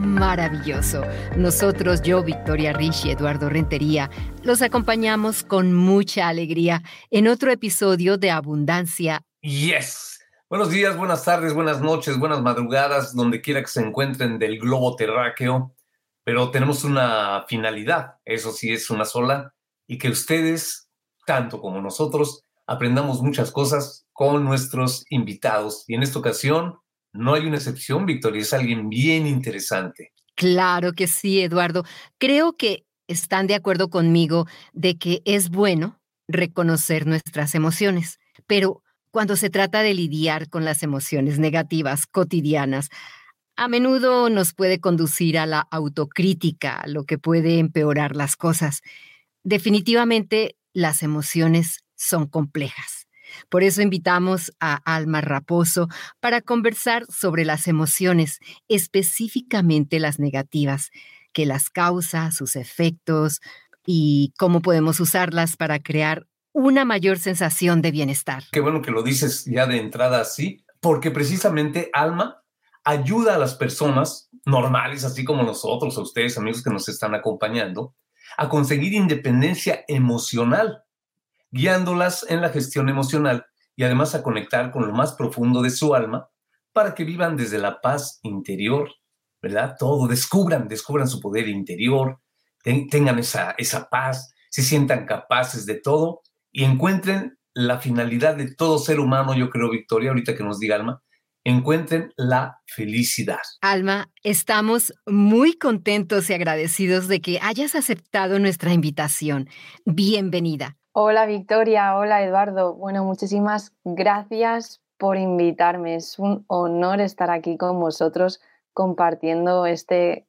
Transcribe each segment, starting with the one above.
maravilloso. Nosotros, yo, Victoria Rich Eduardo Rentería, los acompañamos con mucha alegría en otro episodio de Abundancia. Yes. Buenos días, buenas tardes, buenas noches, buenas madrugadas, donde quiera que se encuentren del globo terráqueo. Pero tenemos una finalidad, eso sí es una sola, y que ustedes, tanto como nosotros, aprendamos muchas cosas con nuestros invitados. Y en esta ocasión, no hay una excepción, Victoria, es alguien bien interesante. Claro que sí, Eduardo. Creo que están de acuerdo conmigo de que es bueno reconocer nuestras emociones, pero cuando se trata de lidiar con las emociones negativas cotidianas, a menudo nos puede conducir a la autocrítica, lo que puede empeorar las cosas. Definitivamente, las emociones son complejas. Por eso invitamos a Alma Raposo para conversar sobre las emociones, específicamente las negativas, que las causa, sus efectos y cómo podemos usarlas para crear una mayor sensación de bienestar. Qué bueno que lo dices ya de entrada así, porque precisamente Alma ayuda a las personas normales, así como nosotros, a ustedes, amigos que nos están acompañando, a conseguir independencia emocional guiándolas en la gestión emocional y además a conectar con lo más profundo de su alma para que vivan desde la paz interior, ¿verdad? Todo, descubran, descubran su poder interior, tengan esa, esa paz, se sientan capaces de todo y encuentren la finalidad de todo ser humano, yo creo, Victoria, ahorita que nos diga Alma, encuentren la felicidad. Alma, estamos muy contentos y agradecidos de que hayas aceptado nuestra invitación. Bienvenida. Hola Victoria, hola Eduardo. Bueno, muchísimas gracias por invitarme. Es un honor estar aquí con vosotros compartiendo este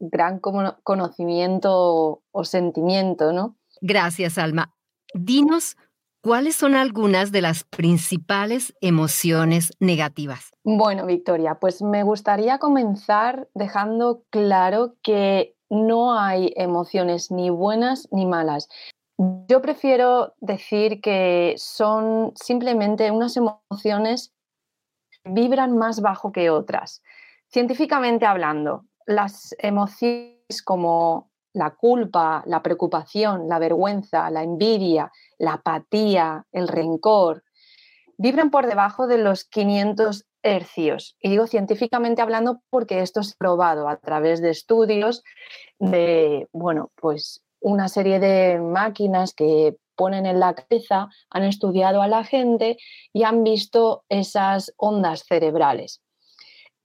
gran conocimiento o sentimiento, ¿no? Gracias, Alma. Dinos cuáles son algunas de las principales emociones negativas. Bueno, Victoria, pues me gustaría comenzar dejando claro que no hay emociones ni buenas ni malas. Yo prefiero decir que son simplemente unas emociones que vibran más bajo que otras. Científicamente hablando, las emociones como la culpa, la preocupación, la vergüenza, la envidia, la apatía, el rencor, vibran por debajo de los 500 hercios. Y digo científicamente hablando porque esto es probado a través de estudios de, bueno, pues una serie de máquinas que ponen en la cabeza, han estudiado a la gente y han visto esas ondas cerebrales.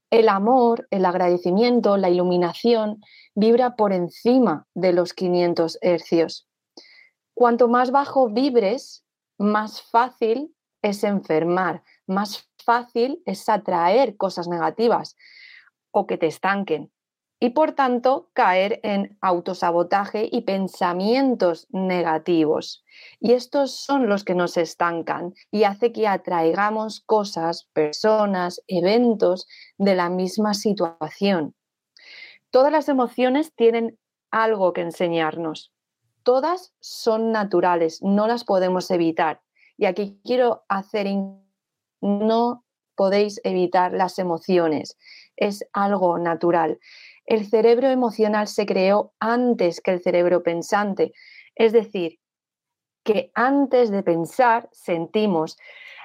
El amor, el agradecimiento, la iluminación vibra por encima de los 500 hercios. Cuanto más bajo vibres, más fácil es enfermar, más fácil es atraer cosas negativas o que te estanquen y por tanto caer en autosabotaje y pensamientos negativos. Y estos son los que nos estancan y hace que atraigamos cosas, personas, eventos de la misma situación. Todas las emociones tienen algo que enseñarnos. Todas son naturales, no las podemos evitar. Y aquí quiero hacer, no podéis evitar las emociones, es algo natural el cerebro emocional se creó antes que el cerebro pensante. Es decir, que antes de pensar, sentimos.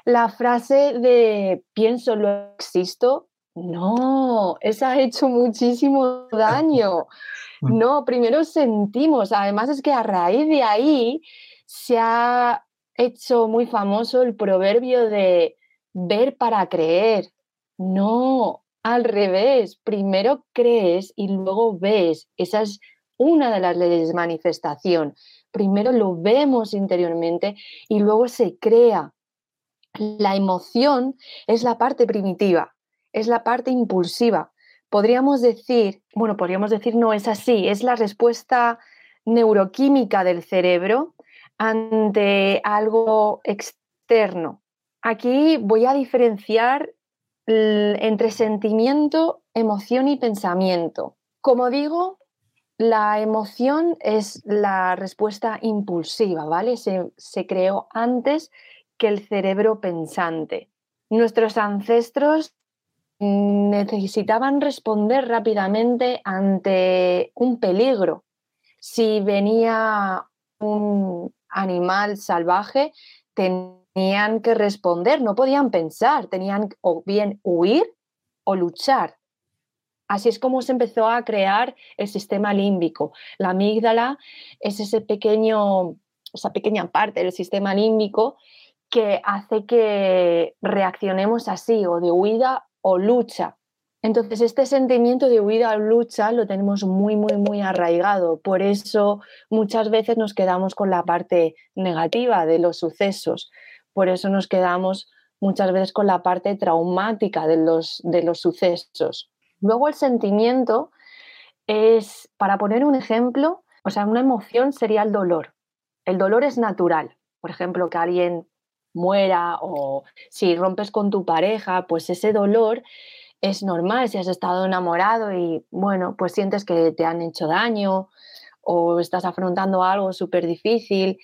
La frase de pienso, lo existo, no, esa ha hecho muchísimo daño. No, primero sentimos. Además es que a raíz de ahí se ha hecho muy famoso el proverbio de ver para creer. No, al revés, primero crees y luego ves. Esa es una de las leyes de manifestación. Primero lo vemos interiormente y luego se crea. La emoción es la parte primitiva, es la parte impulsiva. Podríamos decir, bueno, podríamos decir no es así, es la respuesta neuroquímica del cerebro ante algo externo. Aquí voy a diferenciar entre sentimiento, emoción y pensamiento. Como digo, la emoción es la respuesta impulsiva, ¿vale? Se, creó antes que el cerebro pensante. Nuestros ancestros necesitaban responder rápidamente ante un peligro. Si venía un animal salvaje, tenían que responder, no podían pensar, tenían o bien huir o luchar. Así es como se empezó a crear el sistema límbico. La amígdala es ese pequeño, esa pequeña parte del sistema límbico que hace que reaccionemos así, o de huida o lucha. Entonces, este sentimiento de huida o lucha lo tenemos muy, muy, muy arraigado. Por eso muchas veces nos quedamos con la parte negativa de los sucesos. Por eso nos quedamos muchas veces con la parte traumática de los, de los sucesos. Luego el sentimiento es, para poner un ejemplo, o sea, una emoción sería el dolor. El dolor es natural. Por ejemplo, que alguien muera o si rompes con tu pareja, pues ese dolor es normal si has estado enamorado y bueno, pues sientes que te han hecho daño o estás afrontando algo súper difícil,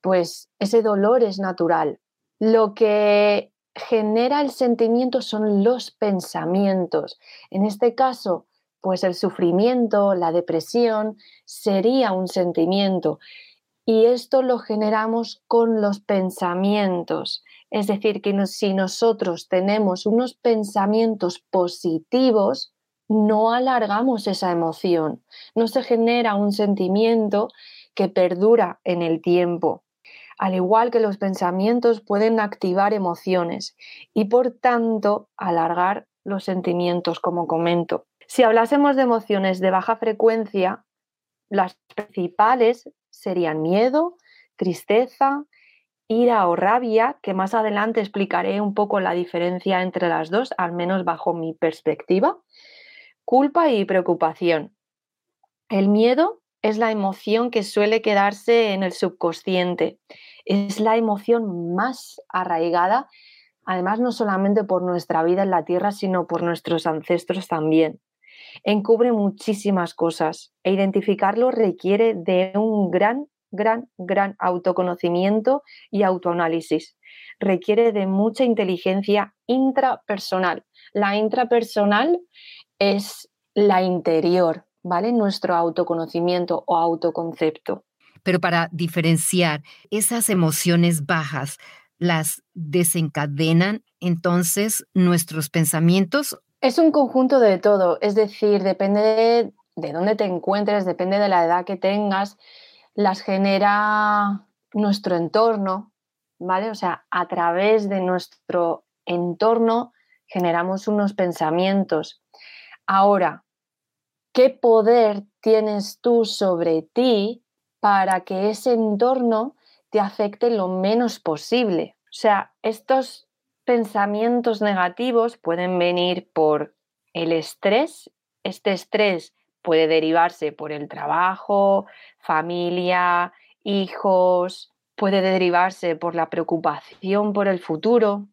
pues ese dolor es natural. Lo que genera el sentimiento son los pensamientos. En este caso, pues el sufrimiento, la depresión, sería un sentimiento. Y esto lo generamos con los pensamientos. Es decir, que si nosotros tenemos unos pensamientos positivos, no alargamos esa emoción, no se genera un sentimiento que perdura en el tiempo al igual que los pensamientos pueden activar emociones y por tanto alargar los sentimientos, como comento. Si hablásemos de emociones de baja frecuencia, las principales serían miedo, tristeza, ira o rabia, que más adelante explicaré un poco la diferencia entre las dos, al menos bajo mi perspectiva, culpa y preocupación. El miedo es la emoción que suele quedarse en el subconsciente. Es la emoción más arraigada, además no solamente por nuestra vida en la Tierra, sino por nuestros ancestros también. Encubre muchísimas cosas e identificarlo requiere de un gran, gran, gran autoconocimiento y autoanálisis. Requiere de mucha inteligencia intrapersonal. La intrapersonal es la interior, ¿vale? Nuestro autoconocimiento o autoconcepto. Pero para diferenciar esas emociones bajas, ¿las desencadenan entonces nuestros pensamientos? Es un conjunto de todo, es decir, depende de, de dónde te encuentres, depende de la edad que tengas, las genera nuestro entorno, ¿vale? O sea, a través de nuestro entorno generamos unos pensamientos. Ahora, ¿Qué poder tienes tú sobre ti para que ese entorno te afecte lo menos posible? O sea, estos pensamientos negativos pueden venir por el estrés. Este estrés puede derivarse por el trabajo, familia, hijos, puede derivarse por la preocupación por el futuro,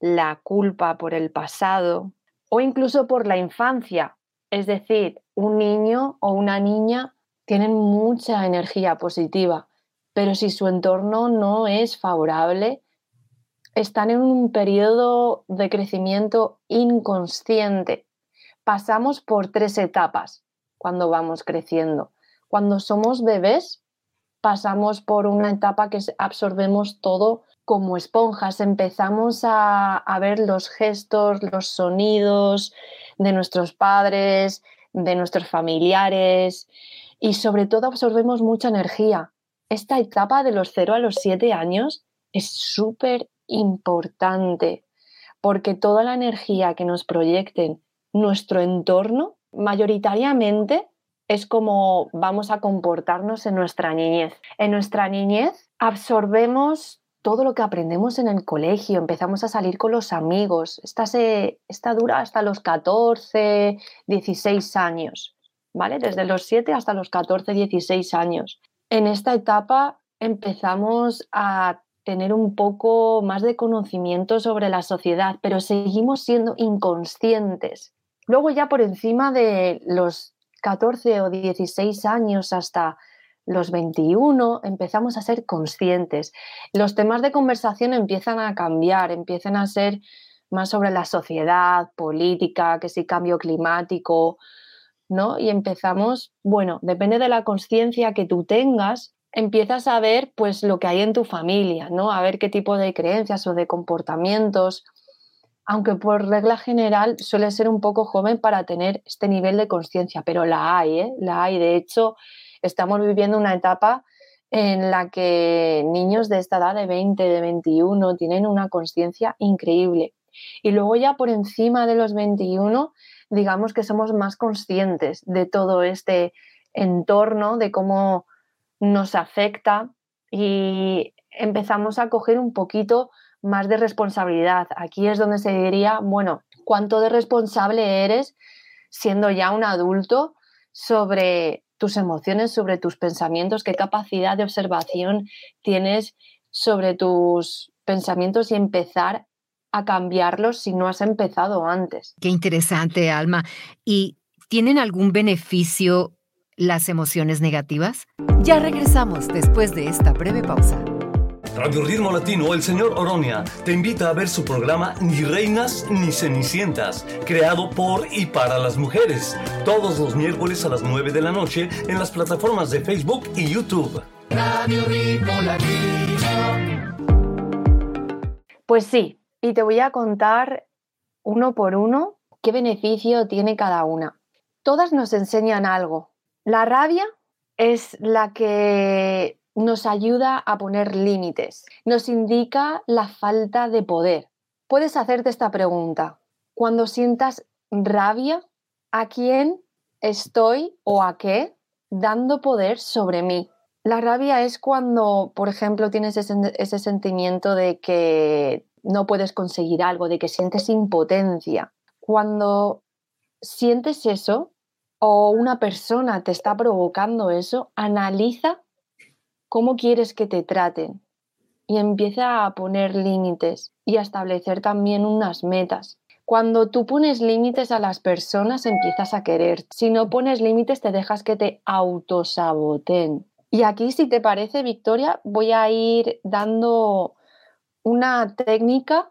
la culpa por el pasado o incluso por la infancia, es decir, un niño o una niña tienen mucha energía positiva, pero si su entorno no es favorable, están en un periodo de crecimiento inconsciente. Pasamos por tres etapas cuando vamos creciendo. Cuando somos bebés, pasamos por una etapa que absorbemos todo como esponjas, empezamos a, a ver los gestos, los sonidos, de nuestros padres, de nuestros familiares y sobre todo absorbemos mucha energía. Esta etapa de los 0 a los 7 años es súper importante porque toda la energía que nos proyecten nuestro entorno mayoritariamente es como vamos a comportarnos en nuestra niñez. En nuestra niñez absorbemos todo lo que aprendemos en el colegio, empezamos a salir con los amigos. Esta, se, dura hasta los 14, 16 años, ¿vale? Desde los 7 hasta los 14, 16 años. En esta etapa empezamos a tener un poco más de conocimiento sobre la sociedad, pero seguimos siendo inconscientes. Luego ya por encima de los 14 o 16 años hasta los 21 empezamos a ser conscientes. Los temas de conversación empiezan a cambiar, empiezan a ser más sobre la sociedad, política, que si cambio climático, ¿no? Y empezamos, bueno, depende de la conciencia que tú tengas, empiezas a ver pues lo que hay en tu familia, ¿no? A ver qué tipo de creencias o de comportamientos, aunque por regla general suele ser un poco joven para tener este nivel de conciencia, pero la hay, ¿eh? La hay. De hecho, estamos viviendo una etapa en la que niños de esta edad de 20, de 21 tienen una conciencia increíble. Y luego ya por encima de los 21, digamos que somos más conscientes de todo este entorno, de cómo nos afecta y empezamos a coger un poquito más de responsabilidad. Aquí es donde se diría, bueno, cuánto de responsable eres siendo ya un adulto sobre tus emociones, sobre tus pensamientos, qué capacidad de observación tienes sobre tus pensamientos y empezar a cambiarlos si no has empezado antes. Qué interesante, Alma. ¿Y tienen algún beneficio las emociones negativas? Ya regresamos después de esta breve pausa. Radio Ritmo Latino, el señor Oronia, te invita a ver su programa Ni Reinas ni Cenicientas, creado por y para las mujeres, todos los miércoles a las 9 de la noche en las plataformas de Facebook y YouTube. Radio Ritmo Latino. Pues sí, y te voy a contar uno por uno qué beneficio tiene cada una. Todas nos enseñan algo. La rabia es la que nos ayuda a poner límites, nos indica la falta de poder. Puedes hacerte esta pregunta. Cuando sientas rabia, ¿a quién estoy o a qué dando poder sobre mí? La rabia es cuando, por ejemplo, tienes ese, sentimiento de que no puedes conseguir algo, de que sientes impotencia. Cuando sientes eso o una persona te está provocando eso, analiza cómo quieres que te traten y empieza a poner límites y a establecer también unas metas. Cuando tú pones límites a las personas empiezas a querer. Si no pones límites te dejas que te autosaboten. Y aquí, si te parece, Victoria, voy a ir dando una técnica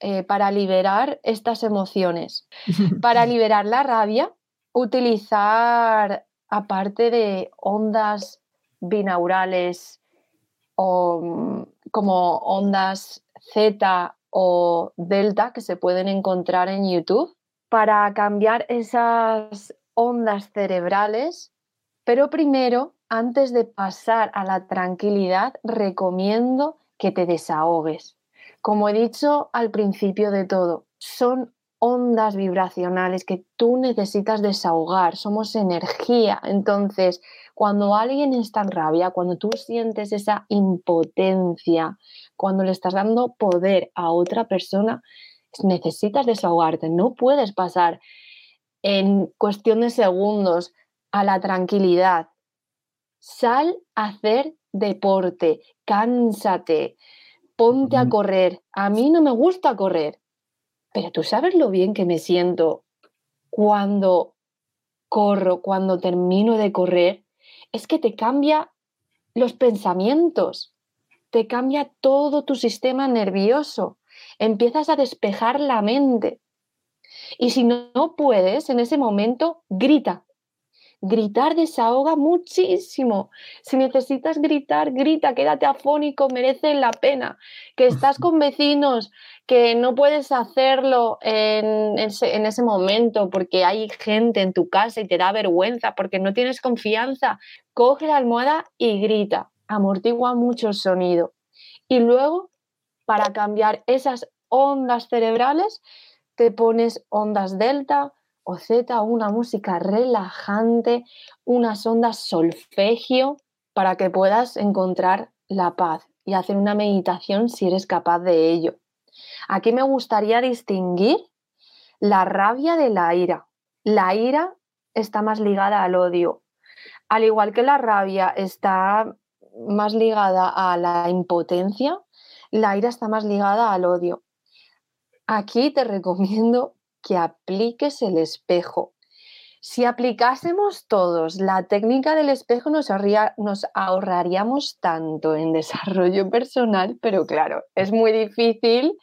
eh, para liberar estas emociones. para liberar la rabia, utilizar, aparte de ondas binaurales o mm, como ondas Z o delta que se pueden encontrar en YouTube para cambiar esas ondas cerebrales. Pero primero, antes de pasar a la tranquilidad, recomiendo que te desahogues. Como he dicho al principio de todo, son ondas vibracionales que tú necesitas desahogar, somos energía. Entonces, cuando alguien está en rabia, cuando tú sientes esa impotencia, cuando le estás dando poder a otra persona, necesitas desahogarte. No puedes pasar en cuestión de segundos a la tranquilidad. Sal a hacer deporte, cánsate, ponte a correr. A mí no me gusta correr, pero tú sabes lo bien que me siento cuando corro, cuando termino de correr es que te cambia los pensamientos, te cambia todo tu sistema nervioso, empiezas a despejar la mente. Y si no puedes, en ese momento, grita. Gritar desahoga muchísimo. Si necesitas gritar, grita, quédate afónico, merece la pena. Que estás con vecinos, que no puedes hacerlo en ese, momento porque hay gente en tu casa y te da vergüenza, porque no tienes confianza, coge la almohada y grita, amortigua mucho el sonido. Y luego, para cambiar esas ondas cerebrales, te pones ondas delta o zeta, una música relajante, unas ondas solfegio, para que puedas encontrar la paz y hacer una meditación si eres capaz de ello. Aquí me gustaría distinguir la rabia de la ira. La ira está más ligada al odio, al igual que la rabia está más ligada a la impotencia. la ira está más ligada al odio. Aquí te recomiendo que apliques el espejo. Si aplicásemos todos la técnica del espejo, nos, nos, ahorraríamos tanto en desarrollo personal, pero claro, es muy difícil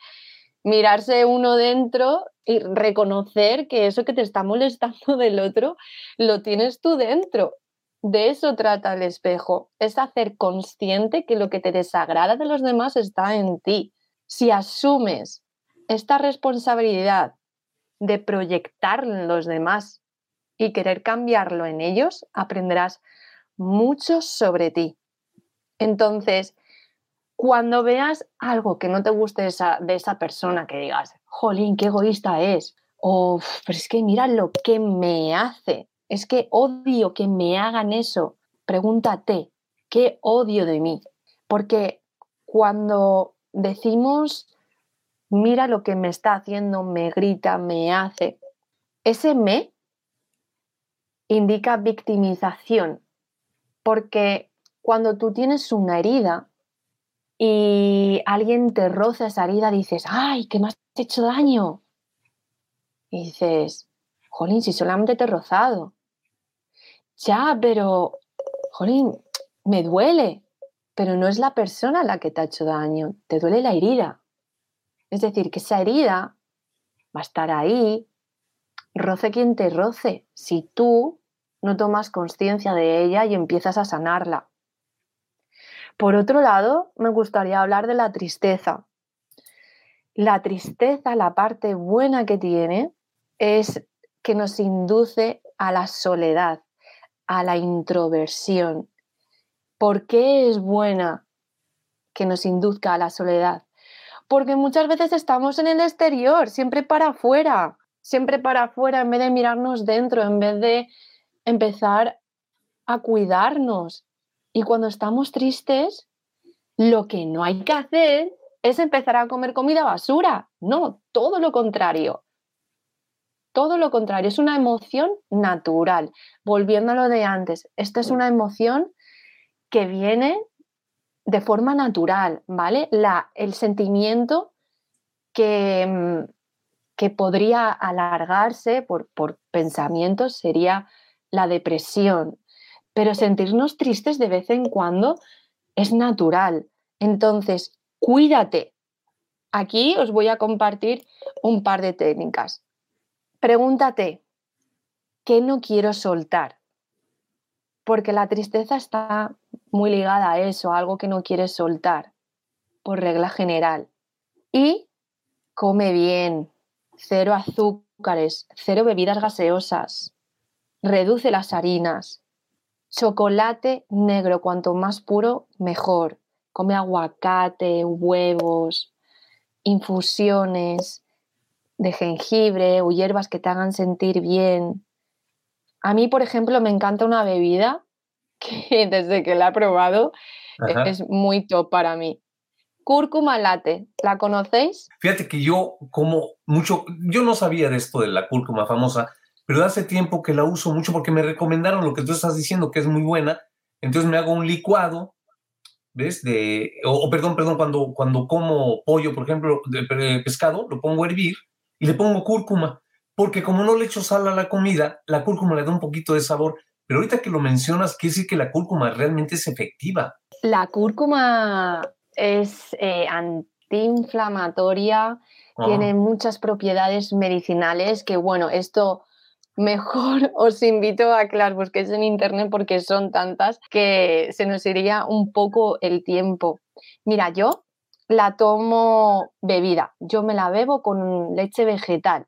mirarse uno dentro y reconocer que eso que te está molestando del otro lo tienes tú dentro. De eso trata el espejo, es hacer consciente que lo que te desagrada de los demás está en ti. Si asumes esta responsabilidad de proyectar en los demás y querer cambiarlo en ellos, aprenderás mucho sobre ti. Entonces, cuando veas algo que no te guste de esa, de esa persona, que digas, jolín, qué egoísta es, o, pero es que mira lo que me hace, es que odio que me hagan eso, pregúntate, ¿qué odio de mí? Porque cuando decimos, mira lo que me está haciendo, me grita, me hace, ese me indica victimización, porque cuando tú tienes una herida y alguien te roza esa herida, dices, ay, que me has hecho daño. Y dices, jolín, si solamente te he rozado. Ya, pero, jolín, me duele, pero no es la persona la que te ha hecho daño, te duele la herida. Es decir, que esa herida va a estar ahí, roce quien te roce, si tú no tomas conciencia de ella y empiezas a sanarla. Por otro lado, me gustaría hablar de la tristeza. La tristeza, la parte buena que tiene, es que nos induce a la soledad, a la introversión. ¿Por qué es buena que nos induzca a la soledad? Porque muchas veces estamos en el exterior, siempre para afuera, siempre para afuera en vez de mirarnos dentro, en vez de empezar a cuidarnos. Y cuando estamos tristes, lo que no hay que hacer es empezar a comer comida basura. No, todo lo contrario. Todo lo contrario, es una emoción natural. Volviendo a lo de antes, esta es una emoción que viene de forma natural, ¿vale? La, el sentimiento que, mm, que podría alargarse por, pensamientos sería la depresión, pero sentirnos tristes de vez en cuando es natural. Entonces, cuídate. Aquí os voy a compartir un par de técnicas. Pregúntate, ¿qué no quiero soltar? Porque la tristeza está muy ligada a eso, a algo que no quieres soltar, por regla general. Y come bien, cero azúcares, cero bebidas gaseosas, reduce las harinas, chocolate negro, cuanto más puro, mejor. Come aguacate, huevos, infusiones de jengibre o hierbas que te hagan sentir bien. A mí, por ejemplo, me encanta una bebida que desde que la he probado es muy top para mí. Cúrcuma latte, ¿la conocéis? Fíjate que yo como mucho, yo no sabía de esto de la cúrcuma famosa, pero hace tiempo que la uso mucho porque me recomendaron lo que tú estás diciendo, que es muy buena. Entonces me hago un licuado, ¿ves? De, o, perdón, perdón, cuando, cuando como pollo, por ejemplo, de, pescado, lo pongo a hervir y le pongo cúrcuma, porque como no le echo sal a la comida, la cúrcuma le da un poquito de sabor. Pero ahorita que lo mencionas, quiere decir que la cúrcuma realmente es efectiva. La cúrcuma es eh, antiinflamatoria, tiene muchas propiedades medicinales que, bueno, esto mejor os invito a que las busquéis en internet porque son tantas que se nos iría un poco el tiempo. Mira, yo la tomo bebida, yo me la bebo con leche vegetal.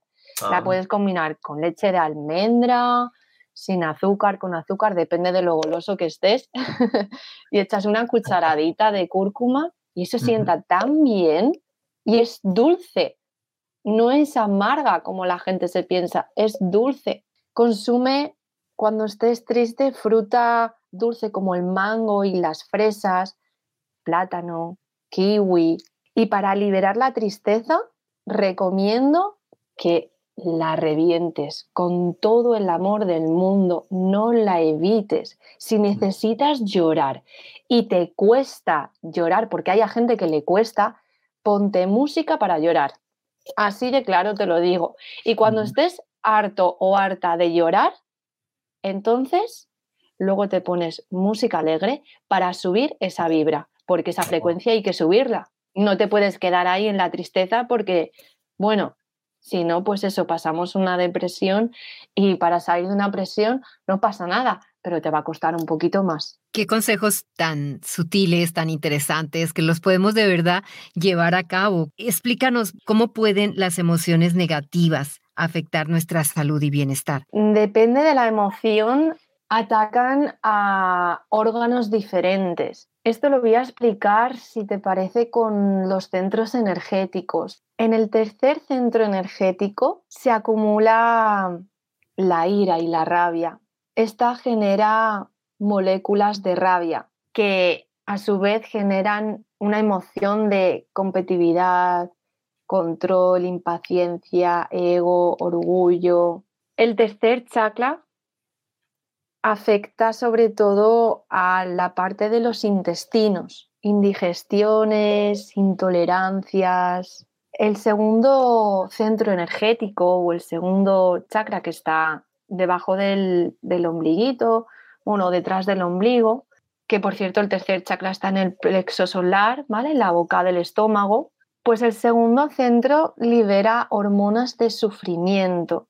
La ah. puedes combinar con leche de almendra, sin azúcar, con azúcar, depende de lo goloso que estés. y echas una cucharadita de cúrcuma y eso sienta tan bien y es dulce. No es amarga como la gente se piensa, es dulce. Consume cuando estés triste fruta dulce como el mango y las fresas, plátano, kiwi. Y para liberar la tristeza, recomiendo que la revientes con todo el amor del mundo, no la evites. Si necesitas llorar y te cuesta llorar, porque hay a gente que le cuesta, ponte música para llorar. Así de claro te lo digo. Y cuando estés harto o harta de llorar, entonces luego te pones música alegre para subir esa vibra, porque esa frecuencia hay que subirla. No te puedes quedar ahí en la tristeza porque, bueno, si no, pues eso, pasamos una depresión y para salir de una presión no pasa nada, pero te va a costar un poquito más. Qué consejos tan sutiles, tan interesantes, que los podemos de verdad llevar a cabo. Explícanos cómo pueden las emociones negativas afectar nuestra salud y bienestar. Depende de la emoción, atacan a órganos diferentes. Esto lo voy a explicar, si te parece, con los centros energéticos. En el tercer centro energético se acumula la ira y la rabia. Esta genera moléculas de rabia que a su vez generan una emoción de competitividad, control, impaciencia, ego, orgullo. El tercer chakra afecta sobre todo a la parte de los intestinos, indigestiones, intolerancias. El segundo centro energético o el segundo chakra que está debajo del, del ombliguito, bueno, detrás del ombligo, que por cierto el tercer chakra está en el plexo solar, ¿vale? En la boca del estómago, pues el segundo centro libera hormonas de sufrimiento.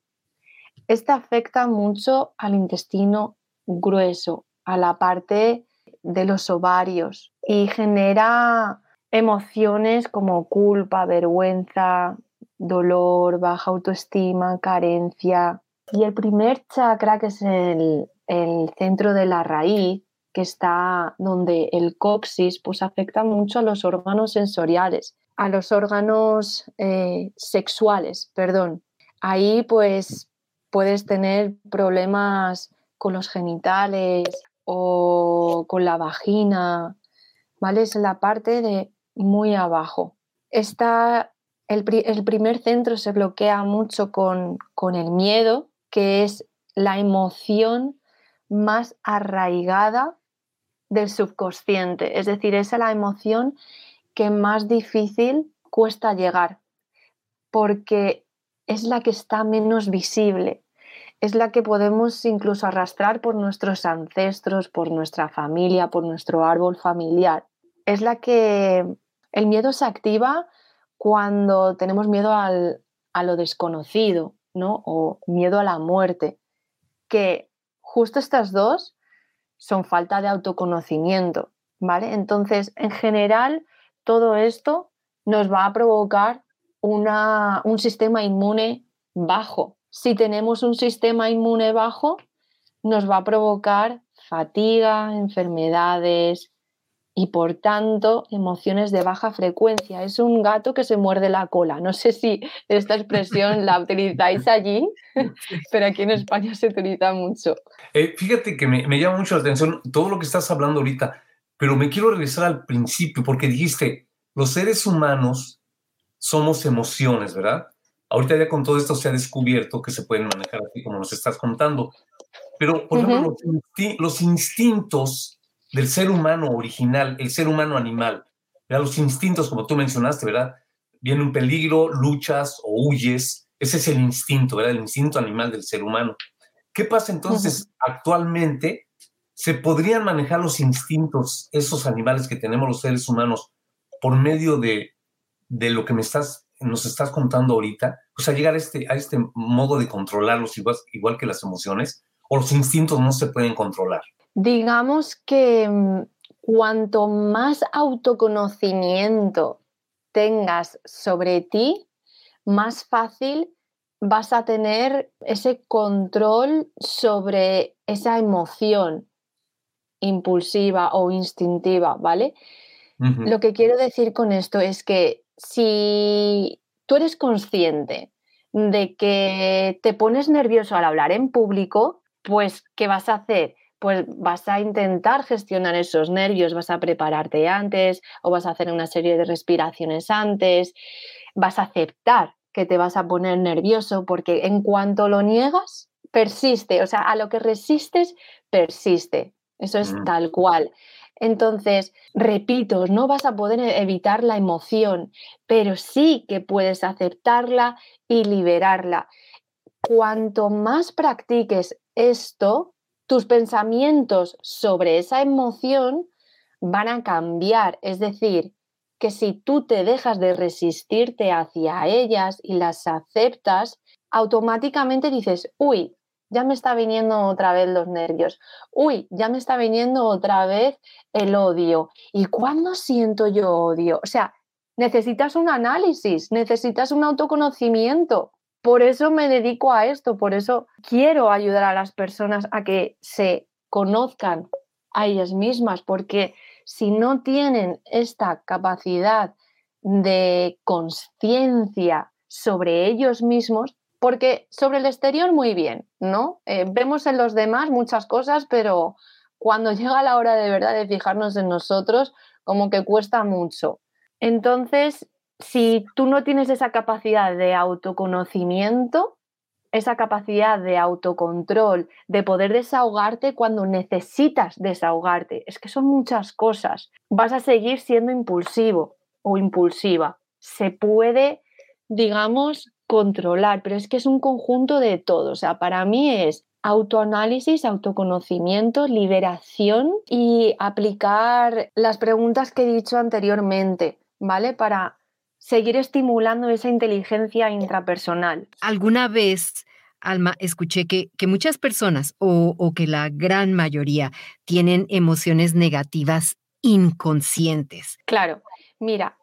Este afecta mucho al intestino grueso, a la parte de los ovarios y genera emociones como culpa, vergüenza, dolor, baja autoestima, carencia. Y el primer chakra, que es el, centro de la raíz, que está donde el coxis, pues afecta mucho a los órganos sensoriales, a los órganos eh, sexuales, perdón. Ahí pues puedes tener problemas con los genitales o con la vagina, ¿vale? Es la parte de muy abajo. El, primer centro se bloquea mucho con, con el miedo, que es la emoción más arraigada del subconsciente, es decir, es la emoción que más difícil cuesta llegar, porque es la que está menos visible, es la que podemos incluso arrastrar por nuestros ancestros, por nuestra familia, por nuestro árbol familiar. Es la que el miedo se activa cuando tenemos miedo a lo desconocido, ¿no? O miedo a la muerte, que justo estas dos son falta de autoconocimiento, ¿vale? Entonces, en general, todo esto nos va a provocar un sistema inmune bajo, si tenemos un sistema inmune bajo, nos va a provocar fatiga, enfermedades y por tanto emociones de baja frecuencia. Es un gato que se muerde la cola. No sé si esta expresión la utilizáis allí, pero aquí en España se utiliza mucho. Eh, fíjate que me, me llama mucho la atención todo lo que estás hablando ahorita, pero me quiero regresar al principio porque dijiste, los seres humanos somos emociones, ¿verdad? Ahorita ya con todo esto se ha descubierto que se pueden manejar así como nos estás contando. Pero, por ejemplo, los, instintos del ser humano original, el ser humano animal, los instintos, como tú mencionaste, ¿verdad? Viene un peligro, luchas o huyes. Ese es el instinto, ¿verdad? El instinto animal del ser humano. ¿Qué pasa entonces actualmente? ¿Se podrían manejar los instintos, esos animales que tenemos los seres humanos, por medio de, de lo que me estás nos estás contando ahorita, o sea, llegar a este, a este modo de controlarlos igual, igual que las emociones, o los instintos no se pueden controlar? Digamos que mm, cuanto más autoconocimiento tengas sobre ti, más fácil vas a tener ese control sobre esa emoción impulsiva o instintiva, ¿vale? Lo que quiero decir con esto es que si tú eres consciente de que te pones nervioso al hablar en público, pues ¿qué vas a hacer? Pues vas a intentar gestionar esos nervios, vas a prepararte antes o vas a hacer una serie de respiraciones antes, vas a aceptar que te vas a poner nervioso porque en cuanto lo niegas, persiste, o sea, a lo que resistes, persiste. Eso es mm. tal cual. Entonces, repito, no vas a poder e-, evitar la emoción, pero sí que puedes aceptarla y liberarla. Cuanto más practiques esto, tus pensamientos sobre esa emoción van a cambiar. Es decir, que si tú te dejas de resistirte hacia ellas y las aceptas, automáticamente dices, uy, ya me está viniendo otra vez los nervios, uy, ya me está viniendo otra vez el odio. ¿Y cuándo siento yo odio? O sea, necesitas un análisis, necesitas un autoconocimiento. Por eso me dedico a esto, por eso quiero ayudar a las personas a que se conozcan a ellas mismas, porque si no tienen esta capacidad de conciencia sobre ellos mismos, porque sobre el exterior muy bien, ¿no? Eh, vemos en los demás muchas cosas, pero cuando llega la hora de verdad de fijarnos en nosotros, como que cuesta mucho. Entonces, si tú no tienes esa capacidad de autoconocimiento, esa capacidad de autocontrol, de poder desahogarte cuando necesitas desahogarte, es que son muchas cosas, vas a seguir siendo impulsivo o impulsiva. Se puede, digamos, controlar, pero es que es un conjunto de todo. O sea, para mí es autoanálisis, autoconocimiento, liberación y aplicar las preguntas que he dicho anteriormente, ¿vale? Para seguir estimulando esa inteligencia intrapersonal. Alguna vez, Alma, escuché que, que muchas personas o, o que la gran mayoría tienen emociones negativas inconscientes. Claro, mira,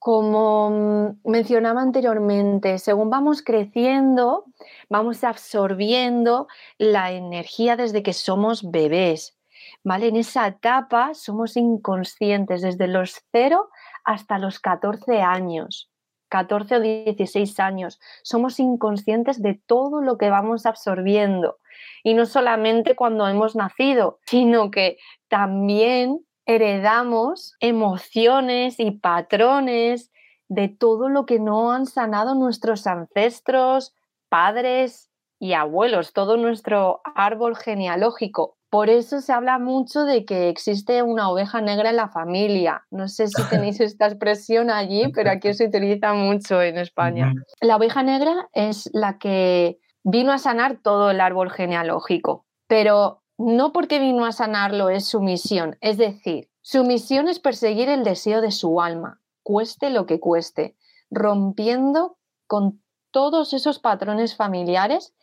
como mm, mencionaba anteriormente, según vamos creciendo, vamos absorbiendo la energía desde que somos bebés. ¿Vale? En esa etapa somos inconscientes desde los 0 hasta los 14 años, 14 o 16 años. Somos inconscientes de todo lo que vamos absorbiendo. Y no solamente cuando hemos nacido, sino que también heredamos emociones y patrones de todo lo que no han sanado nuestros ancestros, padres y abuelos, todo nuestro árbol genealógico. Por eso se habla mucho de que existe una oveja negra en la familia. No sé si tenéis esta expresión allí, pero aquí se utiliza mucho en España. La oveja negra es la que vino a sanar todo el árbol genealógico, pero no porque vino a sanarlo es su misión, es decir, su misión es perseguir el deseo de su alma, cueste lo que cueste, rompiendo con todos esos patrones familiares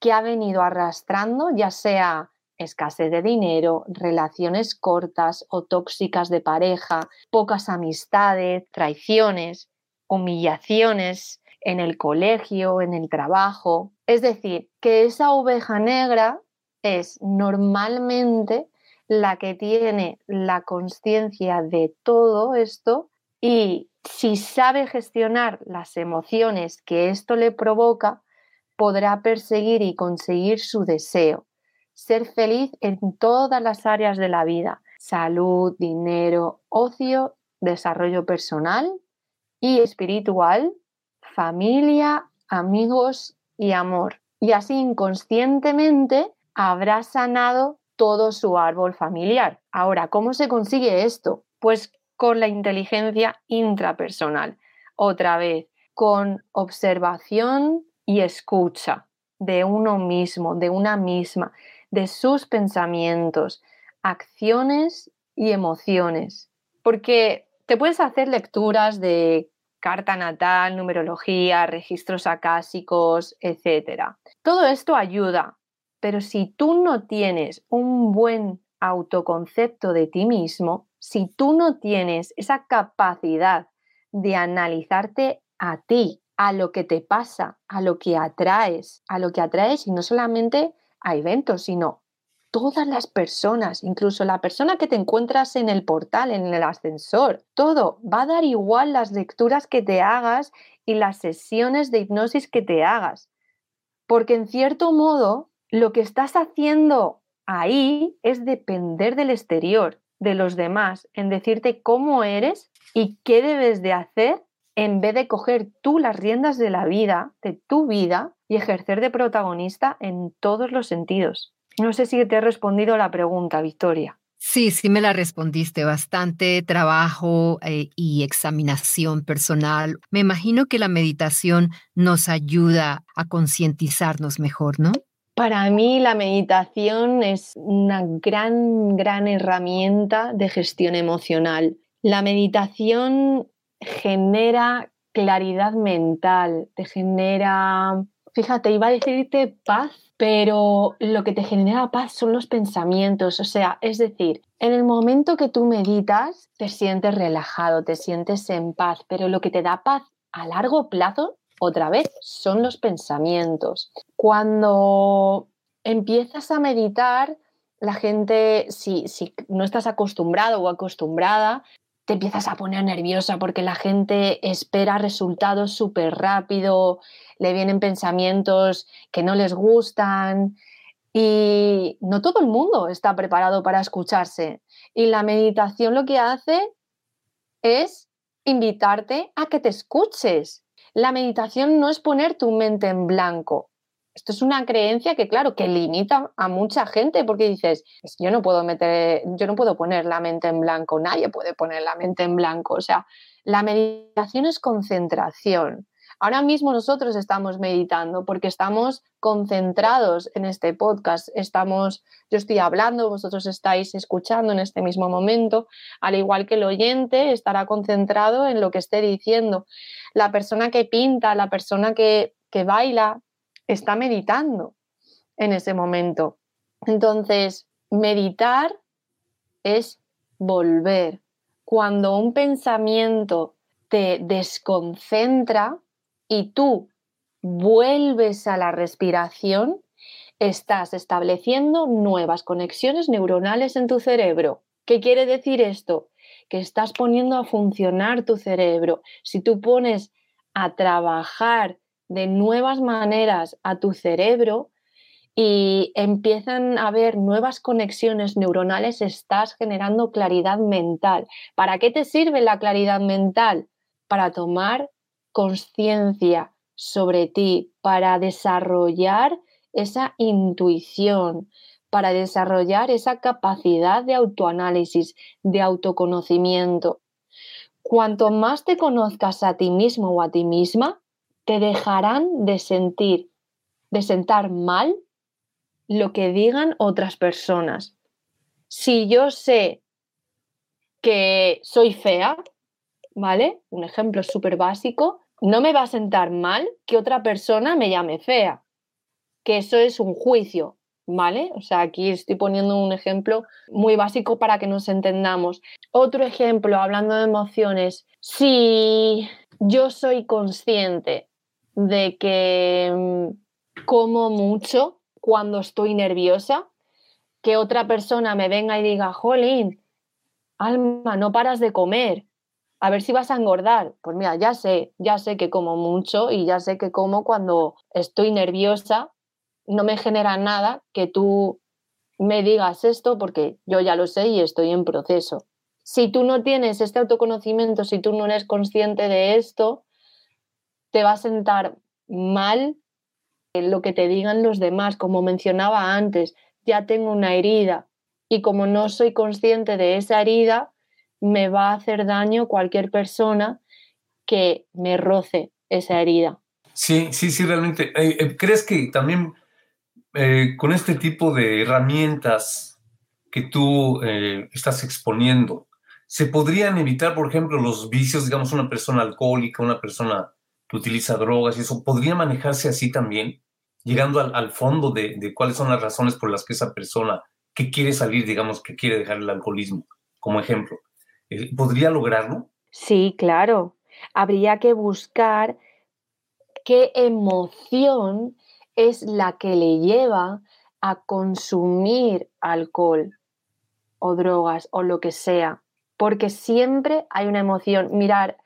que ha venido arrastrando, ya sea escasez de dinero, relaciones cortas o tóxicas de pareja, pocas amistades, traiciones, humillaciones en el colegio, en el trabajo. Es decir, que esa oveja negra es normalmente la que tiene la conciencia de todo esto y si sabe gestionar las emociones que esto le provoca, podrá perseguir y conseguir su deseo, ser feliz en todas las áreas de la vida, salud, dinero, ocio, desarrollo personal y espiritual, familia, amigos y amor. Y así inconscientemente habrá sanado todo su árbol familiar. Ahora, ¿cómo se consigue esto? Pues con la inteligencia intrapersonal. Otra vez, con observación y escucha de uno mismo, de una misma, de sus pensamientos, acciones y emociones. Porque te puedes hacer lecturas de carta natal, numerología, registros acásicos, etc. Todo esto ayuda, pero si tú no tienes un buen autoconcepto de ti mismo, si tú no tienes esa capacidad de analizarte a ti, a lo que te pasa, a lo que atraes, a lo que atraes y no solamente a eventos, sino todas las personas, incluso la persona que te encuentras en el portal, en el ascensor, todo, va a dar igual las lecturas que te hagas y las sesiones de hipnosis que te hagas. Porque en cierto modo lo que estás haciendo ahí es depender del exterior, de los demás, en decirte cómo eres y qué debes de hacer en vez de coger tú las riendas de la vida, de tu vida, y ejercer de protagonista en todos los sentidos. No sé si te he respondido la pregunta, Victoria. Sí, sí me la respondiste. Bastante trabajo eh, y examinación personal. Me imagino que la meditación nos ayuda a concientizarnos mejor, ¿no? Para mí la meditación es una gran, gran herramienta de gestión emocional. La meditación genera claridad mental, te genera, fíjate, iba a decirte paz, pero lo que te genera paz son los pensamientos, o sea, es decir, en el momento que tú meditas, te sientes relajado, te sientes en paz, pero lo que te da paz a largo plazo, otra vez, son los pensamientos. Cuando empiezas a meditar, la gente, si, si no estás acostumbrado o acostumbrada, te empiezas a poner nerviosa porque la gente espera resultados súper rápido, le vienen pensamientos que no les gustan y no todo el mundo está preparado para escucharse. Y la meditación lo que hace es invitarte a que te escuches. La meditación no es poner tu mente en blanco, esto es una creencia que, claro, que limita a mucha gente porque dices, yo no puedo meter, yo no puedo poner la mente en blanco, nadie puede poner la mente en blanco. O sea, la meditación es concentración. Ahora mismo nosotros estamos meditando porque estamos concentrados en este podcast. Estamos, yo estoy hablando, vosotros estáis escuchando en este mismo momento, al igual que el oyente estará concentrado en lo que esté diciendo. La persona que pinta, la persona que, que baila, está meditando en ese momento. Entonces, meditar es volver. Cuando un pensamiento te desconcentra y tú vuelves a la respiración, estás estableciendo nuevas conexiones neuronales en tu cerebro. ¿Qué quiere decir esto? Que estás poniendo a funcionar tu cerebro. Si tú pones a trabajar de nuevas maneras a tu cerebro y empiezan a haber nuevas conexiones neuronales, estás generando claridad mental. ¿Para qué te sirve la claridad mental? Para tomar conciencia sobre ti, para desarrollar esa intuición, para desarrollar esa capacidad de autoanálisis, de autoconocimiento. Cuanto más te conozcas a ti mismo o a ti misma, te dejarán de sentir, de sentar mal lo que digan otras personas. Si yo sé que soy fea, ¿vale? Un ejemplo súper básico, no me va a sentar mal que otra persona me llame fea, que eso es un juicio, ¿vale? O sea, aquí estoy poniendo un ejemplo muy básico para que nos entendamos. Otro ejemplo, hablando de emociones, si yo soy consciente de que mm, como mucho cuando estoy nerviosa, que otra persona me venga y diga, jolín, Alma, no paras de comer, a ver si vas a engordar. Pues mira, ya sé, ya sé que como mucho y ya sé que como cuando estoy nerviosa, no me genera nada que tú me digas esto porque yo ya lo sé y estoy en proceso. Si tú no tienes este autoconocimiento, si tú no eres consciente de esto, te va a sentar mal lo que te digan los demás. Como mencionaba antes, ya tengo una herida y como no soy consciente de esa herida, me va a hacer daño cualquier persona que me roce esa herida. Sí, sí, sí, realmente. Eh, eh, ¿Crees que también eh, con este tipo de herramientas que tú estás exponiendo, se podrían evitar, por ejemplo, los vicios, digamos, una persona alcohólica, una persona que utiliza drogas y eso, ¿podría manejarse así también? Llegando al, fondo de, cuáles son las razones por las que esa persona que quiere salir, digamos, que quiere dejar el alcoholismo, como ejemplo, ¿podría lograrlo? Sí, claro. Habría que buscar qué emoción es la que le lleva a consumir alcohol o drogas o lo que sea, porque siempre hay una emoción. Mirar,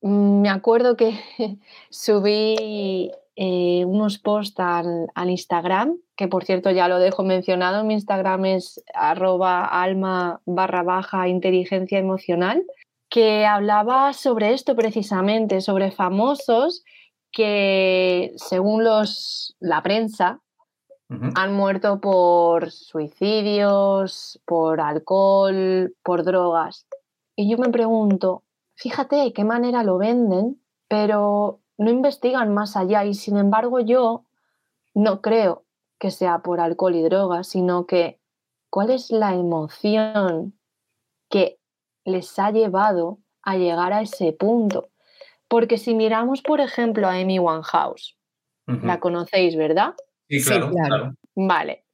Mm, me acuerdo que subí eh, unos posts al, Instagram, que por cierto ya lo dejo mencionado, mi Instagram es arroba alma barra baja inteligencia emocional, que hablaba sobre esto precisamente, sobre famosos que según los, la prensa Han muerto por suicidios, por alcohol, por drogas. Y yo me pregunto, fíjate de qué manera lo venden, pero no investigan más allá y sin embargo yo no creo que sea por alcohol y drogas, sino que cuál es la emoción que les ha llevado a llegar a ese punto. Porque si miramos, por ejemplo, a Amy Winehouse, la conocéis, ¿verdad? Sí claro, Vale.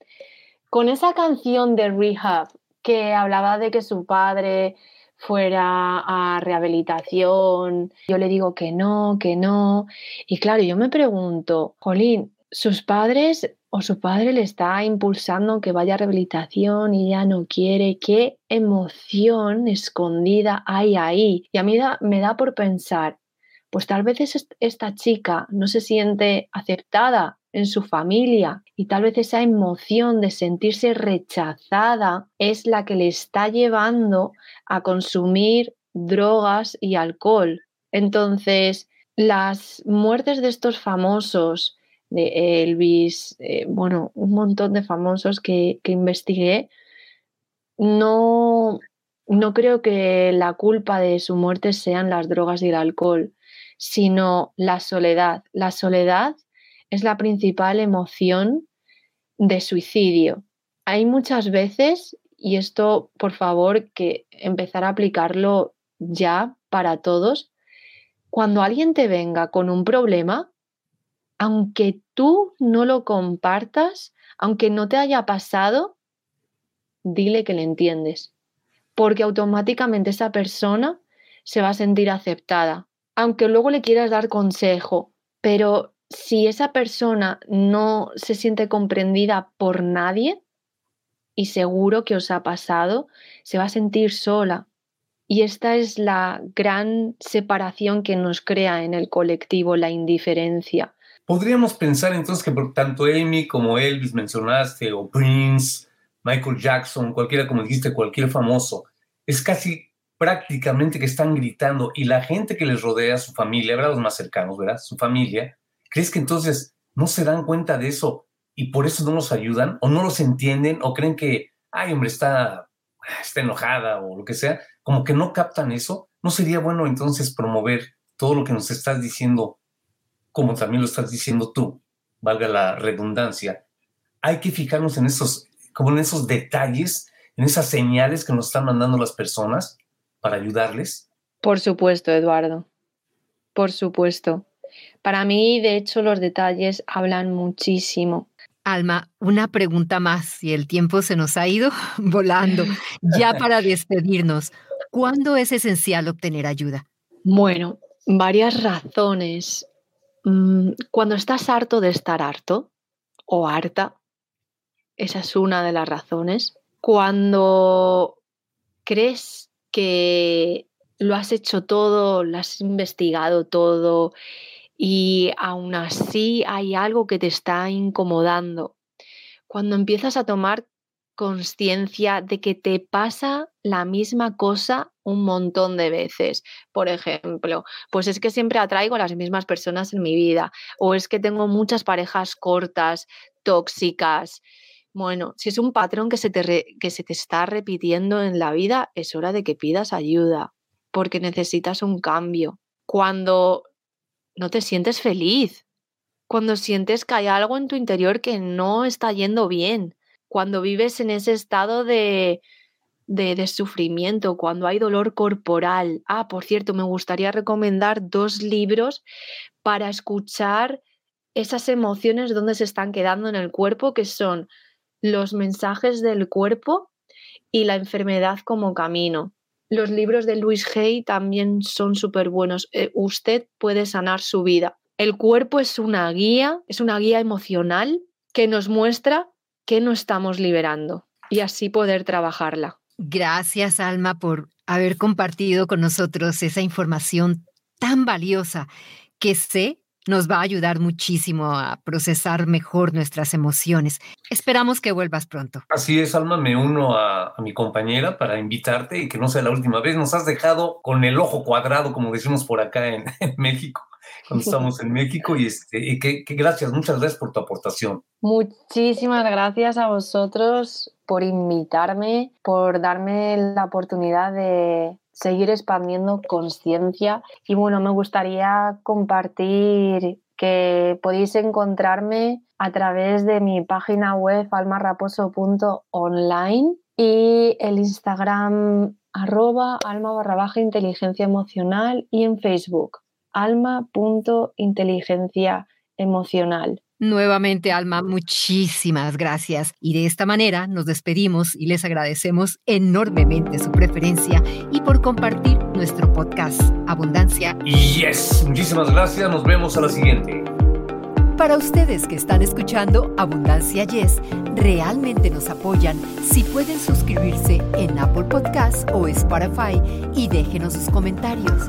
Con esa canción de Rehab que hablaba de que su padre fuera a rehabilitación, yo le digo que no, que no. Y claro, yo me pregunto, Jolín, sus padres o su padre le está impulsando que vaya a rehabilitación y ya no quiere, qué emoción escondida hay ahí. Y a mí me da por pensar, pues tal vez esta chica no se siente aceptada en su familia y tal vez esa emoción de sentirse rechazada es la que le está llevando a consumir drogas y alcohol. Entonces, las muertes de estos famosos, de Elvis, eh, bueno, un montón de famosos que, que investigué, no, no creo que la culpa de su muerte sean las drogas y el alcohol sino la soledad. La soledad es la principal emoción de suicidio. Hay muchas veces, y esto por favor que empezar a aplicarlo ya para todos, cuando alguien te venga con un problema, aunque tú no lo compartas, aunque no te haya pasado, dile que le entiendes, porque automáticamente esa persona se va a sentir aceptada, aunque luego le quieras dar consejo, pero si esa persona no se siente comprendida por nadie, y seguro que os ha pasado, se va a sentir sola. Y esta es la gran separación que nos crea en el colectivo, la indiferencia. Podríamos pensar entonces que tanto Amy como Elvis mencionaste, o Prince, Michael Jackson, cualquiera como dijiste, cualquier famoso, es casi prácticamente que están gritando y la gente que les rodea, su familia, ¿verdad? Los más cercanos, ¿verdad? Su familia, ¿crees que entonces no se dan cuenta de eso y por eso no los ayudan o no los entienden o creen que, ay, hombre, está, está enojada o lo que sea? Como que no captan eso. ¿No sería bueno entonces promover todo lo que nos estás diciendo, como también lo estás diciendo tú, valga la redundancia? Hay que fijarnos en esos, como en esos detalles, en esas señales que nos están mandando las personas para ayudarles? Por supuesto, Eduardo. Por supuesto. Para mí, de hecho, los detalles hablan muchísimo. Alma, una pregunta más y el tiempo se nos ha ido volando. Ya para despedirnos, ¿cuándo es esencial obtener ayuda? Bueno, varias razones. Mm, cuando estás harto de estar harto o harta, esa es una de las razones. Cuando crees que lo has hecho todo, lo has investigado todo y aún así hay algo que te está incomodando. Cuando empiezas a tomar conciencia de que te pasa la misma cosa un montón de veces. Por ejemplo, pues es que siempre atraigo a las mismas personas en mi vida o es que tengo muchas parejas cortas, tóxicas, bueno, si es un patrón que se, te que se te está repitiendo en la vida, es hora de que pidas ayuda, porque necesitas un cambio. Cuando no te sientes feliz, cuando sientes que hay algo en tu interior que no está yendo bien, cuando vives en ese estado de, de, sufrimiento, cuando hay dolor corporal. Ah, por cierto, me gustaría recomendar dos libros para escuchar esas emociones donde se están quedando en el cuerpo, que son los mensajes del cuerpo y la enfermedad como camino. Los libros de Luis Hay también son súper buenos. Eh, usted puede sanar su vida. El cuerpo es una guía, es una guía emocional que nos muestra que no estamos liberando y así poder trabajarla. Gracias, Alma, por haber compartido con nosotros esa información tan valiosa que sé nos va a ayudar muchísimo a procesar mejor nuestras emociones. Esperamos que vuelvas pronto. Así es, Alma, me uno a, mi compañera para invitarte y que no sea la última vez. Nos has dejado con el ojo cuadrado, como decimos por acá en, México. cuando estamos en México y, este, y que, gracias, muchas gracias por tu aportación. Muchísimas gracias a vosotros por invitarme, por darme la oportunidad de seguir expandiendo conciencia y bueno, me gustaría compartir que podéis encontrarme a través de mi página web almarraposo.online y el Instagram arroba alma barra baja inteligencia emocional y en Facebook alma.inteligencia emocional. Nuevamente, Alma, muchísimas gracias. Y de esta manera nos despedimos y les agradecemos enormemente su preferencia y por compartir nuestro podcast Abundancia. Yes, muchísimas gracias. Nos vemos a la siguiente. Para ustedes que están escuchando Abundancia Yes, realmente nos apoyan si pueden suscribirse en Apple Podcasts o Spotify y déjenos sus comentarios.